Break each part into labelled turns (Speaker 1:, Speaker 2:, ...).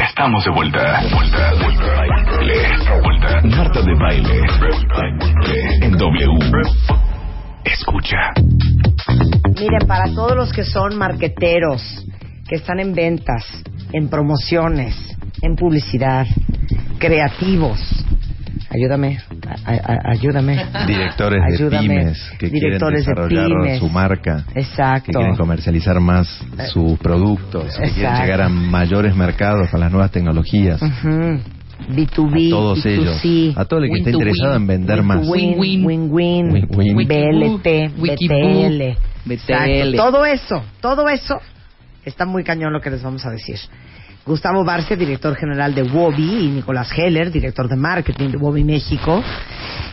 Speaker 1: Estamos de vuelta. Vuelta, vuelta, vuelta. Marta de baile. En W. Escucha.
Speaker 2: Miren, para todos los que son marqueteros, que están en ventas, en promociones, en publicidad, creativos, ayúdame, a- a- ayúdame.
Speaker 3: Directores de
Speaker 2: Ayúdame.
Speaker 3: pymes que
Speaker 2: Directores de
Speaker 3: quieren desarrollar
Speaker 2: pymes.
Speaker 3: su marca,
Speaker 2: Exacto.
Speaker 3: que quieren comercializar más sus productos, que quieren
Speaker 2: Exacto.
Speaker 3: llegar a mayores mercados con las nuevas tecnologías.
Speaker 2: Ujú. B2B,
Speaker 3: A todos
Speaker 2: B2C,
Speaker 3: ellos, a todo el que esté
Speaker 2: to
Speaker 3: interesado
Speaker 2: win,
Speaker 3: en vender
Speaker 2: win to
Speaker 3: más.
Speaker 2: Win, win, win,
Speaker 3: Win.
Speaker 2: BLT, BTL. Exacto.
Speaker 4: BTL.
Speaker 2: Todo eso, todo eso está muy cañón lo que les vamos a decir. Gustavo Barcia, director general de Wobby, y Nicolás Heller, director de marketing de Wobby México.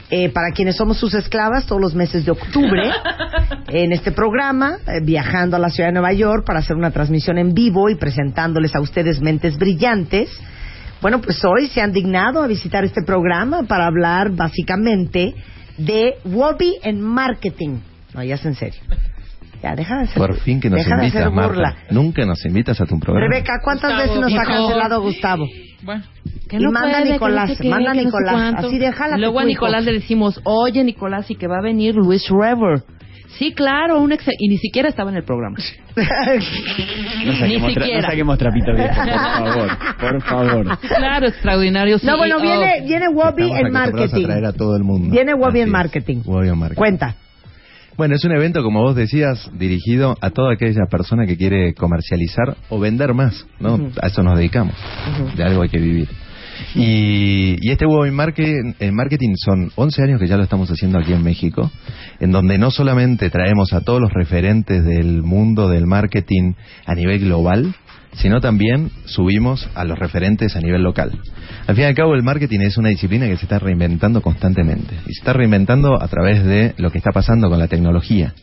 Speaker 2: Eh, para quienes somos sus esclavas, todos los meses de octubre, en este programa, eh, viajando a la ciudad de Nueva York para hacer una transmisión en vivo y presentándoles a ustedes mentes brillantes. Bueno, pues hoy se han dignado a visitar este programa para hablar básicamente de Wobby en marketing. No, ya es en serio. Ya, deja de hacer
Speaker 3: Por fin que nos invitas,
Speaker 2: burla.
Speaker 3: Marta. Nunca nos invitas a tu programa.
Speaker 2: Rebeca, ¿cuántas
Speaker 4: Gustavo,
Speaker 2: veces nos ha cancelado Gustavo?
Speaker 4: Bueno.
Speaker 2: Y manda a Nicolás,
Speaker 4: que no sé qué,
Speaker 2: manda a
Speaker 4: que no sé
Speaker 2: Nicolás. Así déjala.
Speaker 4: Luego a Nicolás le decimos, oye Nicolás, y que va a venir Luis Rever. Sí, claro, un ex y ni siquiera estaba en el programa.
Speaker 5: No
Speaker 4: Ni
Speaker 5: saquemos, tra-
Speaker 4: siquiera.
Speaker 5: no saquemos trapito viejo, por favor, por favor.
Speaker 4: Claro, extraordinario.
Speaker 2: No, bueno, viene, viene Wobby en marketing.
Speaker 3: a traer a todo el mundo.
Speaker 2: Viene Wobby en marketing.
Speaker 3: Wobby en marketing.
Speaker 2: Cuenta.
Speaker 3: Bueno, es un evento, como vos decías, dirigido a toda aquella persona que quiere comercializar o vender más, ¿no? A eso nos dedicamos. De algo hay que vivir. Y, y este Web marketing, en marketing son 11 años que ya lo estamos haciendo aquí en México, en donde no solamente traemos a todos los referentes del mundo del marketing a nivel global, sino también subimos a los referentes a nivel local. Al fin y al cabo, el marketing es una disciplina que se está reinventando constantemente. Y se está reinventando a través de lo que está pasando con la tecnología,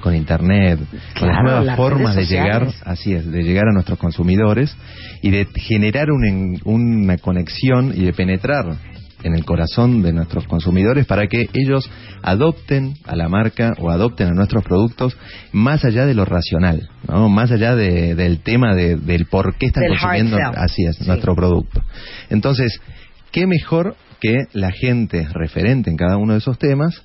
Speaker 3: con Internet, con las nuevas
Speaker 2: las
Speaker 3: formas de llegar, así es, de llegar a nuestros consumidores y de generar un una conexión y de penetrar en el corazón de nuestros consumidores para que ellos adopten a la marca o adopten a nuestros productos más allá de lo racional, ¿no? más allá de- del tema de- del por qué están consumiendo así es
Speaker 2: Sí.
Speaker 3: nuestro producto. Entonces, qué mejor que la gente referente en cada uno de esos temas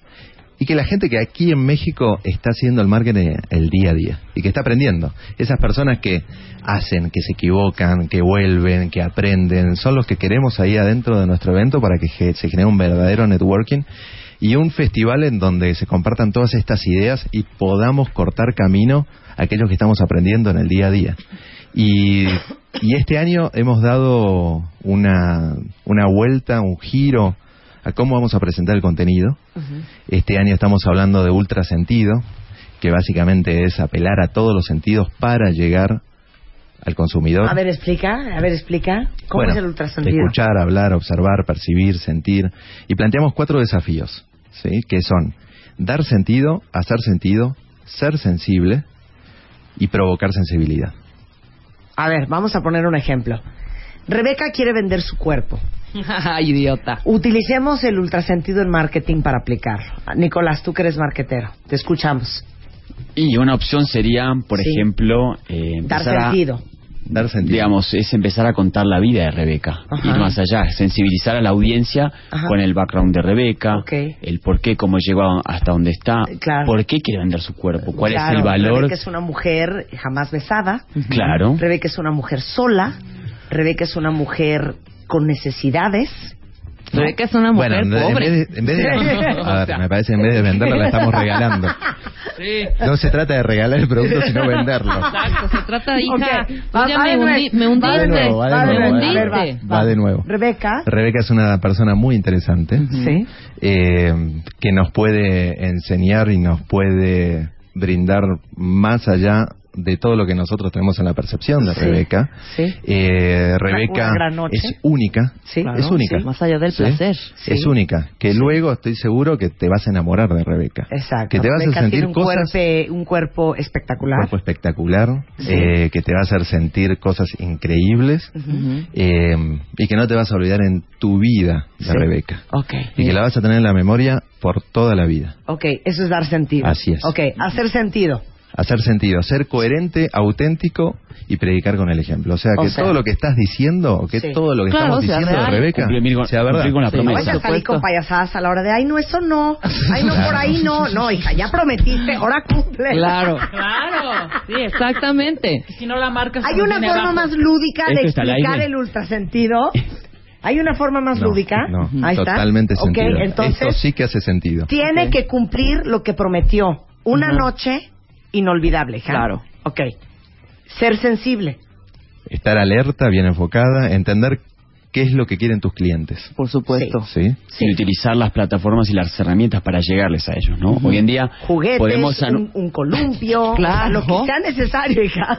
Speaker 3: y que la gente que aquí en México está haciendo el marketing el día a día y que está aprendiendo. Esas personas que hacen, que se equivocan, que vuelven, que aprenden, son los que queremos ahí adentro de nuestro evento para que se genere un verdadero networking y un festival en donde se compartan todas estas ideas y podamos cortar camino a aquellos que estamos aprendiendo en el día a día. Y, y este año hemos dado una, una vuelta, un giro a cómo vamos a presentar el contenido. Este año estamos hablando de ultrasentido, que básicamente es apelar a todos los sentidos para llegar al consumidor.
Speaker 2: A ver, explica, a ver, explica. ¿Cómo
Speaker 3: Bueno,
Speaker 2: es el ultrasonido?
Speaker 3: Escuchar, hablar, observar, percibir, sentir. Y planteamos cuatro desafíos, ¿sí? Que son dar sentido, hacer sentido, ser sensible y provocar sensibilidad.
Speaker 2: A ver, vamos a poner un ejemplo. Rebeca quiere vender su cuerpo.
Speaker 4: Ay, idiota.
Speaker 2: Utilicemos el ultrasentido en marketing para aplicarlo. Nicolás, tú que eres marketero, te escuchamos.
Speaker 5: Y una opción sería, por
Speaker 2: Sí.
Speaker 5: ejemplo, eh,
Speaker 2: Dar
Speaker 5: empezar a-
Speaker 2: sentido.
Speaker 3: Dar sentido.
Speaker 5: digamos, es empezar a contar la vida de Rebeca,
Speaker 2: Ajá.
Speaker 5: ir más allá, sensibilizar a la audiencia
Speaker 2: Ajá.
Speaker 5: con el background de Rebeca,
Speaker 2: Ok.
Speaker 5: el por qué, cómo llegó hasta donde está,
Speaker 2: Claro.
Speaker 5: por qué quiere vender su cuerpo, cuál
Speaker 2: Claro,
Speaker 5: es el valor.
Speaker 2: Rebeca es una mujer jamás besada.
Speaker 5: Claro.
Speaker 2: Rebeca es una mujer sola. Rebeca es una mujer con necesidades.
Speaker 4: Rebeca es una mujer
Speaker 3: Bueno, en, en
Speaker 4: pobre.
Speaker 3: vez de, en vez de- a ver, me parece que en vez de venderla la estamos regalando.
Speaker 4: Sí.
Speaker 3: No se trata de regalar el producto, sino venderlo.
Speaker 4: Exacto, se trata, hija.
Speaker 2: Ok,
Speaker 4: tú
Speaker 2: va-
Speaker 4: ya
Speaker 2: va
Speaker 4: me,
Speaker 2: de
Speaker 4: hundí, me
Speaker 2: va de
Speaker 3: nuevo, va de
Speaker 2: Va de
Speaker 3: nuevo,
Speaker 2: Va
Speaker 3: de nuevo.
Speaker 2: Rebeca.
Speaker 3: Rebeca es una persona muy interesante
Speaker 2: Sí.
Speaker 3: eh, que nos puede enseñar y nos puede brindar más allá de todo lo que nosotros tenemos en la percepción de
Speaker 2: Sí,
Speaker 3: Rebeca.
Speaker 2: sí.
Speaker 3: Eh, Rebeca es única.
Speaker 2: Sí.
Speaker 3: es única.
Speaker 4: Más allá del placer.
Speaker 3: Es única. Que luego estoy seguro que te vas a enamorar de Rebeca.
Speaker 2: Exacto.
Speaker 3: Que te vas
Speaker 2: Rebeca
Speaker 3: a sentir
Speaker 2: un,
Speaker 3: cosas.
Speaker 2: cuerpe- un cuerpo espectacular.
Speaker 3: cuerpo espectacular, eh, que te va a hacer sentir cosas increíbles eh, y que no te vas a olvidar en tu vida de. Rebeca.
Speaker 4: Ok.
Speaker 3: Y que la vas a tener en la memoria por toda la vida.
Speaker 2: Ok, eso es dar sentido.
Speaker 3: Así es.
Speaker 2: Ok, hacer sentido.
Speaker 3: Hacer sentido, ser coherente, auténtico y predicar con el ejemplo. O sea,
Speaker 2: O
Speaker 3: que
Speaker 2: sea-
Speaker 3: todo lo que estás diciendo, que
Speaker 2: Sí.
Speaker 3: todo lo que
Speaker 4: Claro,
Speaker 3: estamos
Speaker 4: sea
Speaker 3: diciendo de. Rebeca,
Speaker 5: Cumplir con-
Speaker 3: sea verdad.
Speaker 5: con la
Speaker 4: Sí.
Speaker 2: No
Speaker 5: promesa.
Speaker 2: vayas a salir
Speaker 4: supuesto.
Speaker 2: con payasadas a la hora de, ay, no, eso no. Ay, no, por ahí no. No, hija, ya prometiste, ahora cumple.
Speaker 4: Claro.
Speaker 6: Claro.
Speaker 4: Sí, exactamente.
Speaker 6: Si no la marcas,
Speaker 2: Hay
Speaker 6: no
Speaker 2: una forma
Speaker 6: abajo.
Speaker 2: más lúdica de
Speaker 5: Esto
Speaker 2: explicar el ultrasentido. ¿Hay una forma más
Speaker 3: No,
Speaker 2: lúdica?
Speaker 3: No,
Speaker 2: Ahí está.
Speaker 3: totalmente sentido.
Speaker 2: entonces
Speaker 3: Esto sí que hace sentido.
Speaker 2: tiene que cumplir lo que prometió. Una noche inolvidable.
Speaker 4: Claro.
Speaker 2: Ok. Ser sensible.
Speaker 3: Estar alerta, bien enfocada, entender qué es lo que quieren tus clientes.
Speaker 4: Por supuesto.
Speaker 3: ¿Sí?
Speaker 2: Sí.
Speaker 5: Y utilizar las plataformas y las herramientas para llegarles a ellos, ¿no? Hoy en día
Speaker 2: Juguetes,
Speaker 5: podemos...
Speaker 2: un, un columpio,
Speaker 4: Claro.
Speaker 2: lo que sea necesario, hija.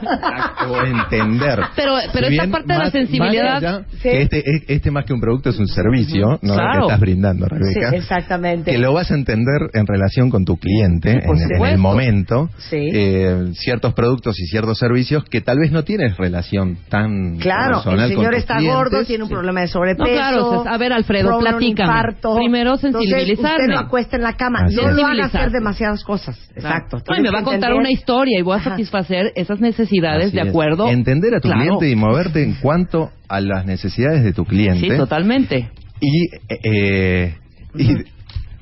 Speaker 3: O entender.
Speaker 4: Pero, pero
Speaker 3: Si
Speaker 4: esta
Speaker 3: bien
Speaker 4: parte de la
Speaker 3: más-
Speaker 4: sensibilidad.
Speaker 3: más allá,
Speaker 2: Sí.
Speaker 3: que este, es- este más que un producto es un servicio, ¿no?
Speaker 4: Claro.
Speaker 3: Que estás brindando, Rebeca.
Speaker 2: Sí, exactamente.
Speaker 3: Que lo vas a entender en relación con tu cliente, en, en el momento.
Speaker 2: Sí.
Speaker 3: eh, ciertos productos y ciertos servicios que tal vez no tienes relación tan
Speaker 2: Claro,
Speaker 3: personal
Speaker 2: el señor está
Speaker 3: clientes.
Speaker 2: gordo, tiene un
Speaker 3: Sí.
Speaker 2: Problema de sobrepeso.
Speaker 4: No, claro, a ver, Alfredo,
Speaker 2: infarto.
Speaker 4: Primero,
Speaker 2: Entonces,
Speaker 4: sensibilizarme.
Speaker 2: usted lo acuesta en la cama.
Speaker 3: Así
Speaker 2: no
Speaker 3: es.
Speaker 2: lo haga
Speaker 4: Sensibilizarse.
Speaker 2: hacer demasiadas cosas. Exacto.
Speaker 4: No, y me va a contar una historia y voy a
Speaker 2: Ajá.
Speaker 4: satisfacer esas necesidades
Speaker 3: Así
Speaker 4: de
Speaker 3: es.
Speaker 4: acuerdo.
Speaker 3: Entender a tu
Speaker 4: Claro.
Speaker 3: cliente y moverte en cuanto a las necesidades de tu cliente.
Speaker 4: Sí, totalmente.
Speaker 3: y, eh, y,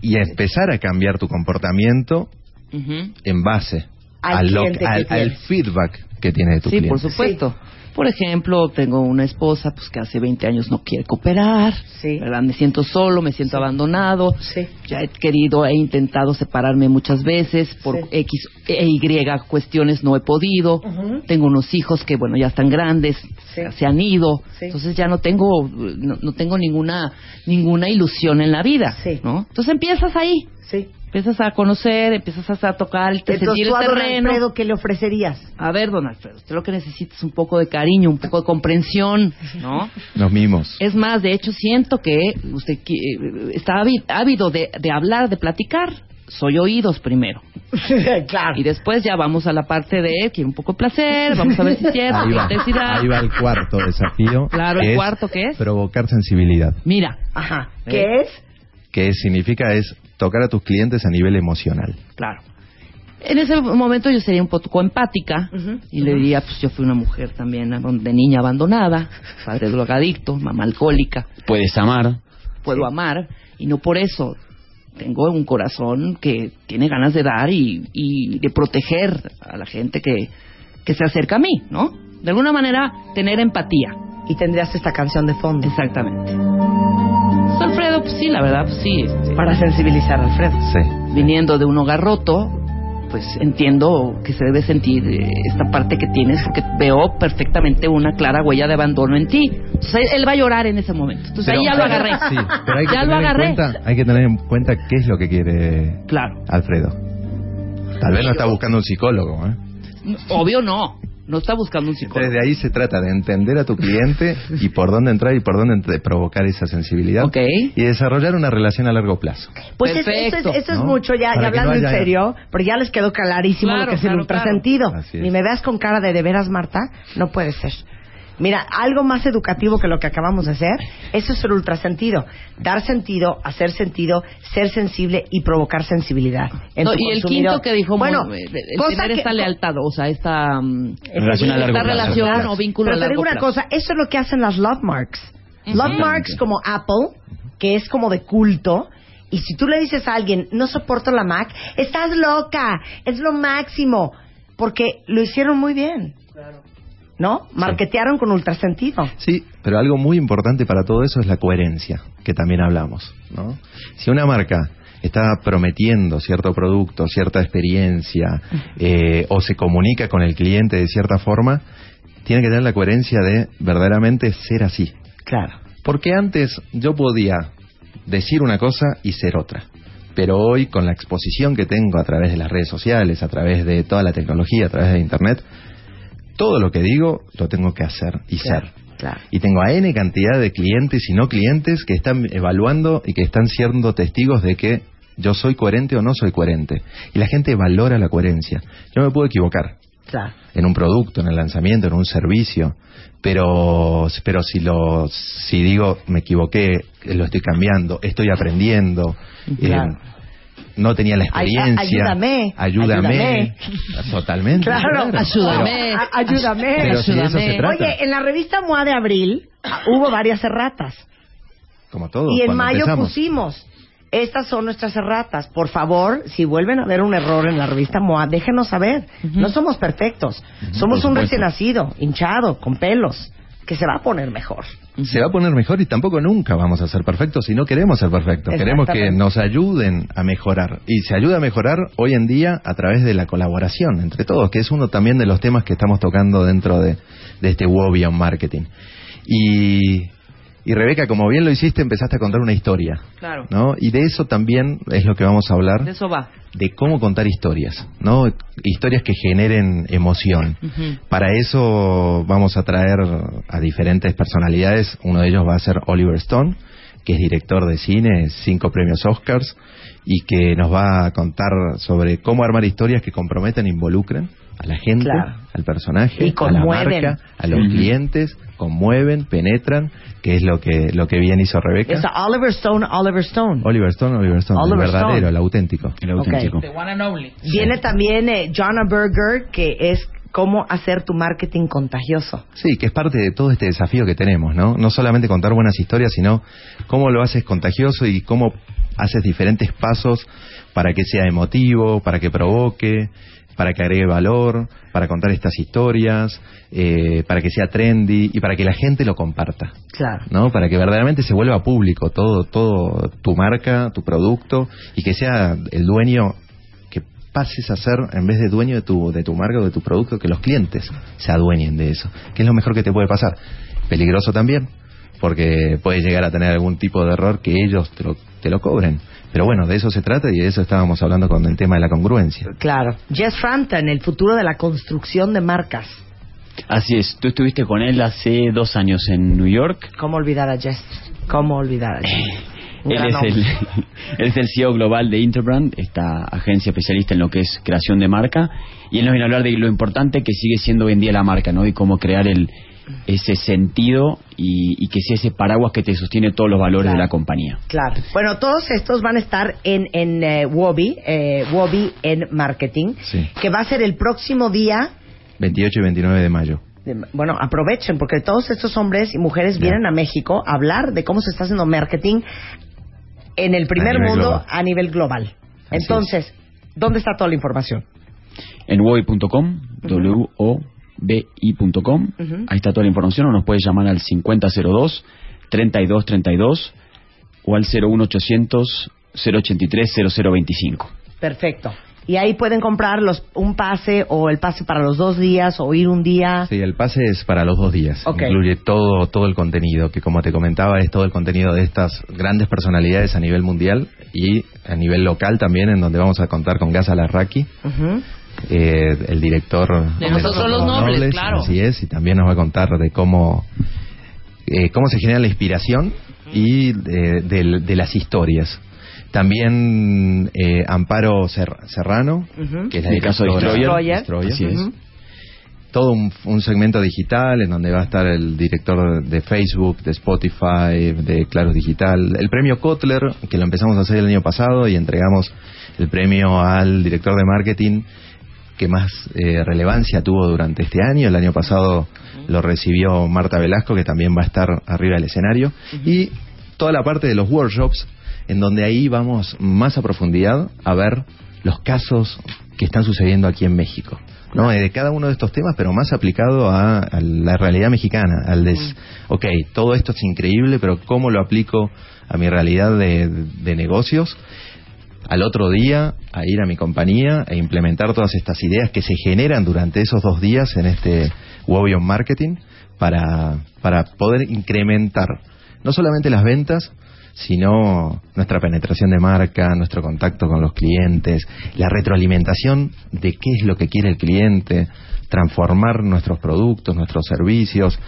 Speaker 3: y empezar a cambiar tu comportamiento
Speaker 4: Ujú.
Speaker 3: en base
Speaker 2: Al
Speaker 3: a lo- al, al feedback que tiene de tu
Speaker 4: Sí,
Speaker 3: cliente.
Speaker 4: por supuesto. Por ejemplo, tengo una esposa pues que hace 20 años no quiere cooperar,
Speaker 2: Sí.
Speaker 4: ¿verdad? Me siento solo, me siento abandonado.
Speaker 2: Sí.
Speaker 4: Ya he querido, he intentado separarme muchas veces por
Speaker 2: Sí.
Speaker 4: X e Y cuestiones no he podido. Tengo unos hijos que bueno, ya están grandes,
Speaker 2: Sí.
Speaker 4: se han ido.
Speaker 2: Sí.
Speaker 4: Entonces ya no tengo no, no tengo ninguna ninguna ilusión en la vida,
Speaker 2: Sí.
Speaker 4: ¿no? Entonces empiezas ahí.
Speaker 2: Sí.
Speaker 4: Empiezas a conocer, empiezas a tocar, el
Speaker 2: Entonces,
Speaker 4: sentir
Speaker 2: tú
Speaker 4: el
Speaker 2: a don
Speaker 4: terreno.
Speaker 2: Alfredo, ¿qué le ofrecerías?
Speaker 4: A ver, don Alfredo, usted lo que necesita es un poco de cariño, un poco de comprensión, ¿no?
Speaker 3: Los mimos.
Speaker 4: Es más, de hecho, siento que usted qui- está ávi- ávido de, de hablar, de platicar. Soy oídos primero.
Speaker 2: claro.
Speaker 4: Y después ya vamos a la parte de que un poco de placer, vamos a ver si es cierto,
Speaker 3: Ahí
Speaker 4: qué
Speaker 3: va,
Speaker 4: intensidad.
Speaker 3: ahí va el cuarto desafío.
Speaker 4: Claro, ¿el cuarto qué es?
Speaker 3: Provocar sensibilidad.
Speaker 4: Mira,
Speaker 2: Ajá.
Speaker 4: ¿Eh?
Speaker 2: ¿Qué es?
Speaker 3: Que significa es tocar a tus clientes a nivel emocional.
Speaker 4: claro. En ese momento yo sería un poco empática
Speaker 2: Ujú.
Speaker 4: y le diría, pues yo fui una mujer también de niña abandonada, padre drogadicto, mamá alcohólica.
Speaker 5: Puedes amar.
Speaker 4: puedo amar y no por eso tengo un corazón que tiene ganas de dar y, y de proteger a la gente que, que se acerca a mí, ¿no? De alguna manera tener empatía.
Speaker 2: Y tendrías esta canción de fondo.
Speaker 4: Exactamente. Pues sí, la verdad, pues sí. este,
Speaker 2: Para sensibilizar a Alfredo.
Speaker 3: Sí.
Speaker 4: viniendo de un hogar roto, pues entiendo que se debe sentir eh, esta parte que tienes porque veo perfectamente una clara huella de abandono en ti. Entonces él va a llorar en ese momento. Entonces
Speaker 3: Pero-
Speaker 4: ahí ya lo agarré.
Speaker 3: Sí, pero hay que,
Speaker 4: ya
Speaker 3: tener
Speaker 4: lo
Speaker 3: en
Speaker 4: agarré.
Speaker 3: cuenta, hay que tener en cuenta qué es lo que quiere
Speaker 4: Claro.
Speaker 3: Alfredo. Tal vez no está buscando un psicólogo, ¿eh?
Speaker 4: Obvio no. No está buscando un psicólogo.
Speaker 3: Entonces de ahí se trata de entender a tu cliente y por dónde entrar y por dónde provocar esa sensibilidad
Speaker 4: Ok.
Speaker 3: y desarrollar una relación a largo plazo.
Speaker 2: Pues es- eso es, eso es
Speaker 3: ¿no?
Speaker 2: mucho, ya, hablando
Speaker 3: no
Speaker 2: en serio, pero ya les quedó clarísimo
Speaker 4: Claro,
Speaker 2: lo que es el ultrasentido.
Speaker 3: Es.
Speaker 2: Ni me veas con cara de de veras, Marta, no puede ser. Mira, algo más educativo que lo que acabamos de hacer, eso es el ultrasentido. Dar sentido, hacer sentido, ser sensible y provocar sensibilidad. en
Speaker 4: No,
Speaker 2: tu
Speaker 4: y el
Speaker 2: consumidor.
Speaker 4: quinto que dijo,
Speaker 2: bueno,
Speaker 4: muy- el tener
Speaker 2: que-
Speaker 4: esta lealtad, o sea, esta mm,
Speaker 5: Relación a largo
Speaker 4: esta
Speaker 5: plazo.
Speaker 4: relación
Speaker 2: Claro.
Speaker 4: o vínculo
Speaker 2: Pero
Speaker 4: a
Speaker 2: te digo una
Speaker 4: plazo.
Speaker 2: cosa, eso es lo que hacen las love marks. Love marks como Apple, que es como de culto, y si tú le dices a alguien, no soporto la Mac, estás loca, es lo máximo, porque lo hicieron muy bien. ¿No? Marketearon con ultrasentido.
Speaker 3: Sí, pero algo muy importante para todo eso es la coherencia, que también hablamos, ¿no? Si una marca está prometiendo cierto producto, cierta experiencia, eh, o se comunica con el cliente de cierta forma, tiene que tener la coherencia de verdaderamente ser así.
Speaker 2: Claro.
Speaker 3: Porque antes yo podía decir una cosa y ser otra. pero hoy con la exposición que tengo a través de las redes sociales, a través de toda la tecnología, a través de Internet, todo lo que digo lo tengo que hacer y
Speaker 2: Claro,
Speaker 3: ser.
Speaker 2: claro.
Speaker 3: Y tengo a N cantidad de clientes y no clientes que están evaluando y que están siendo testigos de que yo soy coherente o no soy coherente. Y la gente valora la coherencia. Yo me puedo equivocar
Speaker 2: Claro.
Speaker 3: en un producto, en el lanzamiento, en un servicio, pero pero si lo si digo me equivoqué, lo estoy cambiando, estoy aprendiendo,
Speaker 2: Claro.
Speaker 3: eh, no tenía la experiencia,
Speaker 2: ayúdame,
Speaker 3: ayúdame,
Speaker 2: ayúdame.
Speaker 3: totalmente,
Speaker 2: Claro,
Speaker 4: Ayúdame.
Speaker 2: Ayúdame.
Speaker 3: Pero si de eso se trata.
Speaker 2: Oye, en la revista MOA de abril hubo varias erratas.
Speaker 3: como todo.
Speaker 2: Y en mayo
Speaker 3: empezamos.
Speaker 2: pusimos. Estas son nuestras erratas. Por favor, si vuelven a ver un error en la revista MOA, déjenos saber. No somos perfectos. Somos
Speaker 5: Por
Speaker 2: un
Speaker 5: supuesto.
Speaker 2: recién nacido, hinchado, con pelos, que se va a poner mejor.
Speaker 3: se va a poner mejor y tampoco nunca vamos a ser perfectos si no queremos ser perfectos. Queremos que nos ayuden a mejorar. Y se ayuda a mejorar hoy en día a través de la colaboración entre todos, que es uno también de los temas que estamos tocando dentro de, de este Wobby on Marketing. Y, y Rebeca, como bien lo hiciste, empezaste a contar una historia.
Speaker 4: Claro.
Speaker 3: ¿no? Y de eso también es lo que vamos a hablar
Speaker 4: De eso va.
Speaker 3: de cómo contar historias, ¿no? Historias que generen emoción. Para eso vamos a traer a diferentes personalidades. Uno de ellos va a ser Oliver Stone, que es director de cine, cinco premios Oscars, y que nos va a contar sobre cómo armar historias que comprometen e involucren a la gente,
Speaker 2: Claro.
Speaker 3: al personaje,
Speaker 2: Y
Speaker 3: a la marca, a los clientes, conmueven, penetran, que es lo que lo que bien hizo Rebeca.
Speaker 2: Es Oliver Stone, Oliver Stone.
Speaker 3: Oliver Stone, Oliver Stone,
Speaker 2: Oliver
Speaker 3: el verdadero,
Speaker 2: Stone.
Speaker 3: el auténtico.
Speaker 5: El auténtico.
Speaker 2: Ok.
Speaker 4: The
Speaker 2: Viene también eh, Jonna Berger, que es cómo hacer tu marketing contagioso.
Speaker 3: Sí, que es parte de todo este desafío que tenemos, ¿no? No solamente contar buenas historias, sino cómo lo haces contagioso y cómo haces diferentes pasos para que sea emotivo, para que provoque, para que agregue valor, para contar estas historias, eh, para que sea trendy y para que la gente lo comparta.
Speaker 2: Claro.
Speaker 3: ¿no? Para que verdaderamente se vuelva público todo, todo tu marca, tu producto y que sea el dueño que pases a ser en vez de dueño de tu, de tu marca o de tu producto, que los clientes se adueñen de eso, que es lo mejor que te puede pasar. Peligroso también, porque puedes llegar a tener algún tipo de error que ellos te lo, te lo cobren. Pero bueno, de eso se trata y de eso estábamos hablando con el tema de la congruencia.
Speaker 2: Claro. Jess Frampton, el futuro de la construcción de marcas.
Speaker 5: Así es, tú estuviste con él hace dos años en New York.
Speaker 2: ¿Cómo olvidar a Jess? ¿Cómo olvidar a Jess?
Speaker 5: Él es, el, él es el CEO global de Interbrand, esta agencia especialista en lo que es creación de marca, y él nos viene a hablar de lo importante que sigue siendo hoy en día la marca, ¿no? Y cómo crear el, ese sentido y, y que sea ese paraguas que te sostiene todos los valores
Speaker 2: Claro.
Speaker 5: de la compañía.
Speaker 2: Claro. Bueno, todos estos van a estar en, en eh, Wobby, eh, Wobby en Marketing,
Speaker 3: Sí.
Speaker 2: que va a ser el próximo día
Speaker 3: 28 y 29 de mayo.
Speaker 2: bueno, aprovechen porque todos estos hombres y mujeres vienen a México a hablar de cómo se está haciendo marketing en el primer mundo
Speaker 3: global.
Speaker 2: a nivel global.
Speaker 3: Así
Speaker 2: Entonces, ¿dónde está toda la información?
Speaker 5: En W-O-B-I.com,
Speaker 2: Ujú.
Speaker 5: ahí está toda la información, o nos puedes llamar al 5002-3232 o al 01800 083 0025.
Speaker 2: Perfecto. Y ahí pueden comprar los, un pase o el pase para los dos días o ir un día.
Speaker 3: Sí, el pase es para los dos días. Incluye todo, todo el contenido, que como te comentaba es todo el contenido de estas grandes personalidades a nivel mundial y a nivel local también, en donde vamos a contar con Gaza Larraqui,
Speaker 2: Ujú.
Speaker 3: Eh, el director
Speaker 4: De Nosotros los Nobles, claro.
Speaker 3: Así es, y también nos va a contar de cómo, eh, cómo se genera la inspiración y de, de- de las historias. También eh, Amparo Ser- Serrano, que es la
Speaker 5: el caso de
Speaker 2: Destroyer.
Speaker 3: Destroyer.
Speaker 5: Así es.
Speaker 2: Ujú.
Speaker 3: todo un, un segmento digital en donde va a estar el director de Facebook, de Spotify, de Claro Digital. El premio Kotler, que lo empezamos a hacer el año pasado y entregamos el premio al director de marketing que más eh, relevancia tuvo durante este año. El año pasado lo recibió Marta Velasco, que también va a estar arriba del escenario. Y toda la parte de los workshops, en donde ahí vamos más a profundidad a ver los casos que están sucediendo aquí en México. ¿no? Eh, De cada uno de estos temas, pero más aplicado a, a la realidad mexicana. Al des, ok, todo esto es increíble, pero ¿cómo lo aplico a mi realidad de, de negocios? Al otro día a ir a mi compañía e implementar todas estas ideas que se generan durante esos dos días en este Wobion Marketing para, para poder incrementar no solamente las ventas, sino nuestra penetración de marca, nuestro contacto con los clientes, la retroalimentación de qué es lo que quiere el cliente, transformar nuestros productos, nuestros servicios.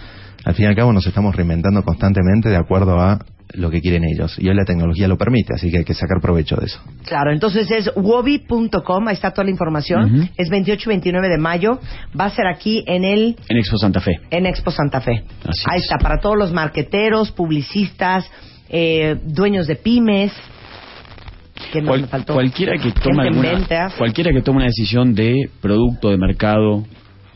Speaker 3: Al fin y al cabo nos estamos reinventando constantemente de acuerdo a lo que quieren ellos. Y hoy la tecnología lo permite, así que hay que sacar provecho de eso.
Speaker 2: Claro, entonces es wobi.com, ahí está toda la información. Es 28 y 29 de mayo. Va a ser aquí en el
Speaker 5: En Expo Santa Fe.
Speaker 2: en Expo Santa Fe.
Speaker 5: Así
Speaker 2: ahí
Speaker 5: es.
Speaker 2: está, para todos los marqueteros, publicistas, eh, dueños de pymes. ¿Qué más
Speaker 5: Cual-
Speaker 2: me faltó?
Speaker 5: cualquiera que
Speaker 2: en
Speaker 5: alguna, cualquiera que tome una decisión de producto, de mercado,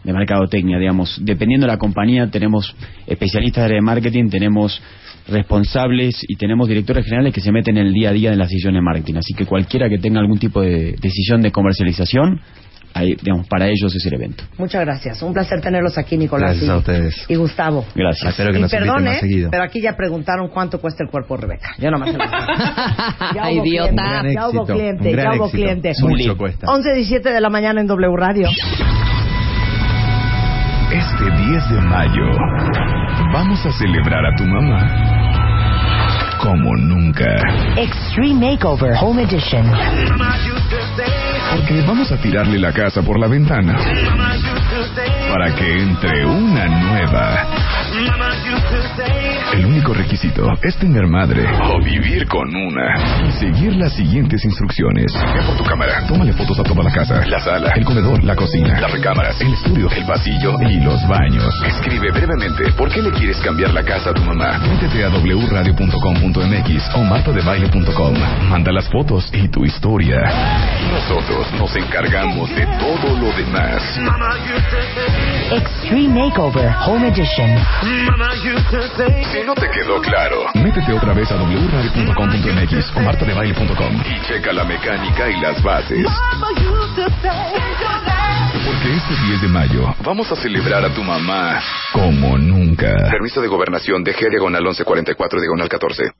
Speaker 5: de mercadotecnia, digamos, dependiendo de la compañía, tenemos especialistas de marketing, tenemos responsables y tenemos directores generales que se meten en el día a día de las decisiones de marketing. Así que cualquiera que tenga algún tipo de decisión de comercialización, ahí, digamos, para ellos es el evento.
Speaker 2: Muchas gracias. Un placer tenerlos aquí, Nicolás.
Speaker 3: Gracias
Speaker 2: y,
Speaker 3: a ustedes.
Speaker 2: Y Gustavo.
Speaker 5: Gracias.
Speaker 3: Espero que
Speaker 2: y
Speaker 3: nos
Speaker 2: perdone,
Speaker 3: más seguido.
Speaker 2: pero aquí ya preguntaron cuánto cuesta el cuerpo de Rebeca. Yo nomás se digo. Ya hubo
Speaker 4: Idiota.
Speaker 2: cliente, Ya hubo cliente, ya hubo cliente.
Speaker 3: Mucho cuesta.
Speaker 2: 11, 17 de la mañana en W Radio.
Speaker 1: Este 10 de mayo vamos a celebrar a tu mamá como nunca.
Speaker 2: Extreme Makeover Home Edition.
Speaker 1: Porque vamos a tirarle la casa por la ventana para que entre una nueva. El único requisito es tener madre o vivir con una y seguir las siguientes instrucciones. Ve por tu cámara, tómale fotos a toda la casa, la sala, el comedor, la cocina, las recámaras, el estudio, el pasillo y los baños. Escribe brevemente por qué le quieres cambiar la casa a tu mamá. Métete a wradio.com.mx o martadebaile.com. Manda las fotos y tu historia. Nosotros nos encargamos de todo lo demás.
Speaker 2: Extreme Makeover Home Edition.
Speaker 1: No te quedó claro, métete otra vez a wradio.com.mx o martadebaile.com y checa la mecánica y las bases. Porque este 10 de mayo vamos a celebrar a tu mamá como nunca. Permiso de gobernación de G diagonal 1144 diagonal 14.